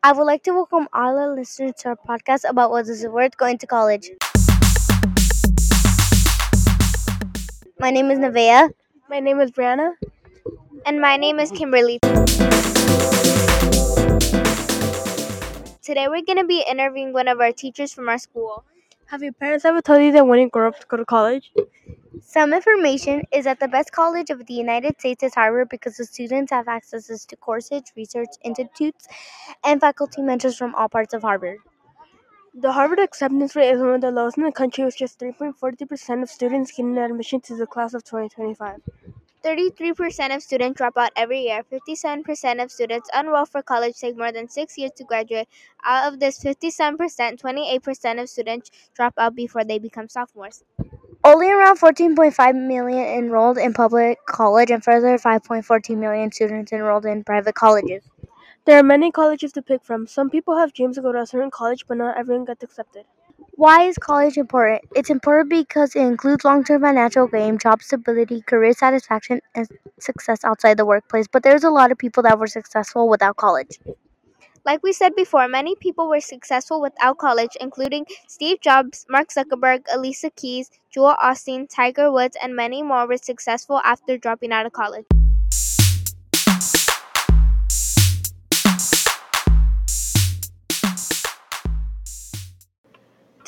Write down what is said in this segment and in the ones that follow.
I would like to welcome all our listeners to our podcast about what is it worth going to college. My name is Nevaeh. My name is Brianna. And my name is Kimberly. Today we're going to be interviewing one of our teachers from our school. Have your parents ever told you they want to grow up to go to college? Some information is that the best college of the United States is Harvard because the students have access to courses, research institutes, and faculty mentors from all parts of Harvard. The Harvard acceptance rate is one of the lowest in the country, with just 3.42% of students getting admission to the class of 2025. 33% of students drop out every year. 57% of students enroll for college take more than six years to graduate. Out of this 57%, 28% of students drop out before they become sophomores. Only around 14.5 million enrolled in public college and further 5.14 million students enrolled in private colleges. There are many colleges to pick from. Some people have dreams to go to a certain college, but not everyone gets accepted. Why is college important? It's important because it includes long term financial gain, job stability, career satisfaction, and success outside the workplace. But there's a lot of people that were successful without college. Like we said before, many people were successful without college, including Steve Jobs, Mark Zuckerberg, Alicia Keys, Joel Osteen, Tiger Woods, and many more were successful after dropping out of college.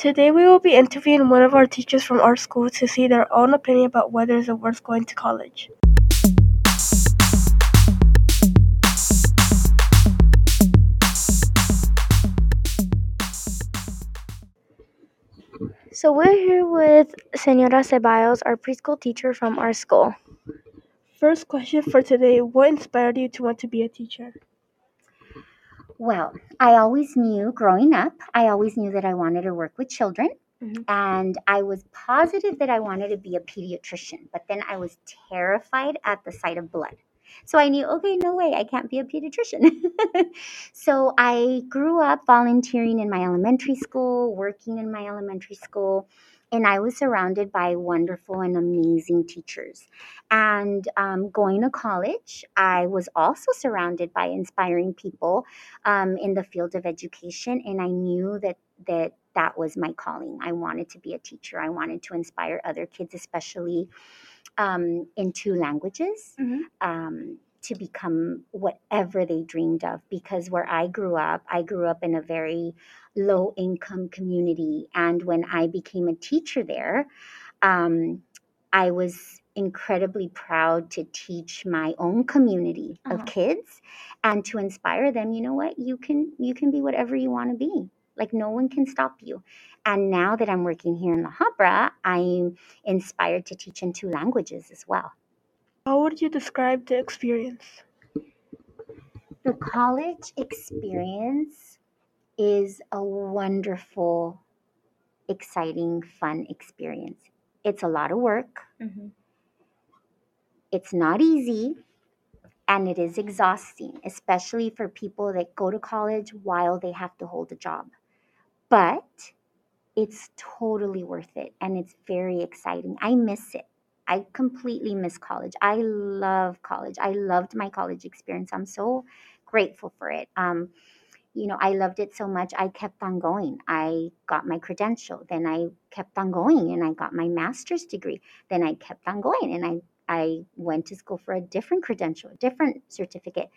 Today we will be interviewing one of our teachers from our school to see their own opinion about whether it's worth going to college. So we're here with Senora Ceballos, our preschool teacher from our school. First question for today What inspired you to want to be a teacher? Well, I always knew growing up, I always knew that I wanted to work with children. Mhm. And I was positive that I wanted to be a pediatrician, but then I was terrified at the sight of blood. So I knew, okay, no way, I can't be a pediatrician. so I grew up volunteering in my elementary school, working in my elementary school, and I was surrounded by wonderful and amazing teachers. And um, going to college, I was also surrounded by inspiring people um, in the field of education, and I knew that that that was my calling. I wanted to be a teacher. I wanted to inspire other kids, especially um, in two languages. Mhm. To become whatever they dreamed of because where I grew up, I grew up in a very low income community. And when I became a teacher there, um, I was incredibly proud to teach my own community of Uh-huh. kids and to inspire them you know what you can you can be whatever you want to be like no one can stop you and now that i'm working here in la habra i'm inspired to teach in two languages as well How would you describe the experience? the college experience is a wonderful exciting fun experience it's a lot of work Mhm. it's not easy and it is exhausting, especially for people that go to college while they have to hold a job. But it's totally worth it and it's very exciting. I miss it. I completely miss college. I love college. I loved my college experience. I'm so grateful for it. Um, you know, I loved it so much. I kept on going. I got my credential. Then I kept on going and I got my master's degree. Then I kept on going and I I went to school for a different credential, a different certificate.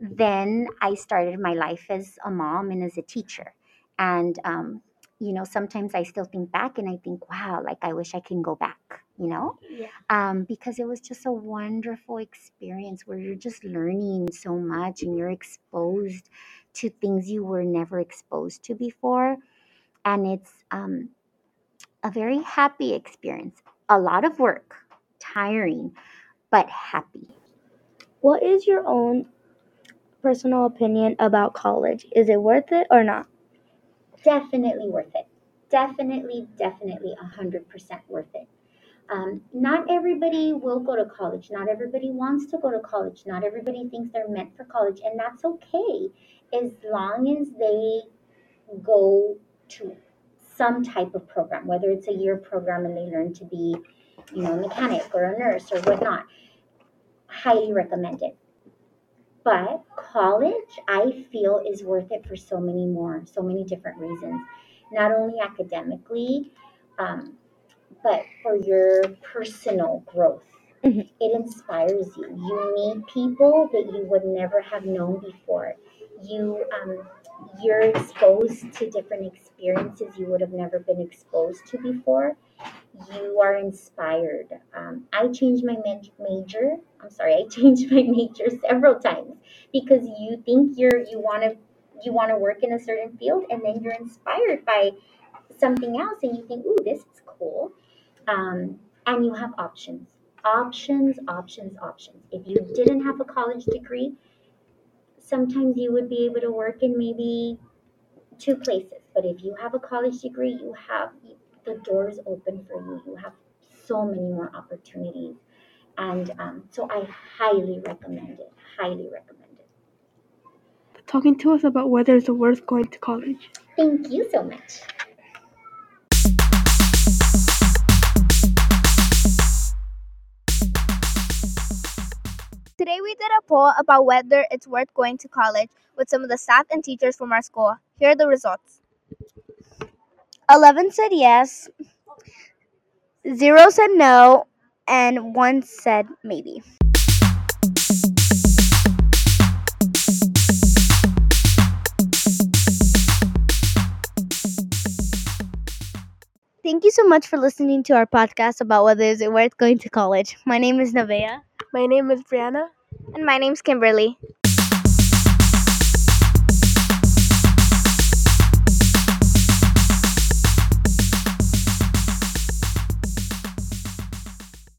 Then I started my life as a mom and as a teacher. And, um, you know, sometimes I still think back and I think, wow, like I wish I can go back, you know? Yeah. Um, because it was just a wonderful experience where you're just learning so much and you're exposed to things you were never exposed to before. And it's um, a very happy experience. A lot of work, tiring, but happy. What is your own personal opinion about college? Is it worth it or not? Definitely worth it. Definitely, definitely 100% worth it. Um, not everybody will go to college. Not everybody wants to go to college. Not everybody thinks they're meant for college, and that's okay as long as they go to some type of program, whether it's a year program and they learn to be, you know, a mechanic or a nurse or whatnot. Highly recommend it. But college, I feel, is worth it for so many more, so many different reasons. Not only academically, um, but for your personal growth. Mhm. It inspires you. You meet people that you would never have known before. You um, you're exposed to different experiences you would have never been exposed to before. You are inspired. Um, I changed my ma- major. I'm sorry, I changed my major several times because you think you're you want to you want to work in a certain field, and then you're inspired by something else, and you think, "Ooh, this is cool." Um, and you have options, options, options, options. If you didn't have a college degree, sometimes you would be able to work in maybe two places. But if you have a college degree, you have the doors open for you. You have so many more opportunities. And um, so I highly recommend it. Highly recommend it. Talking to us about whether it's worth going to college. Thank you so much. Today we did a poll about whether it's worth going to college with some of the staff and teachers from our school. Here are the results. 11 said yes, 0 said no, and 1 said maybe. Thank you so much for listening to our podcast about whether is it worth going to college. My name is Nevaeh. My name is Brianna. And my name's Kimberly.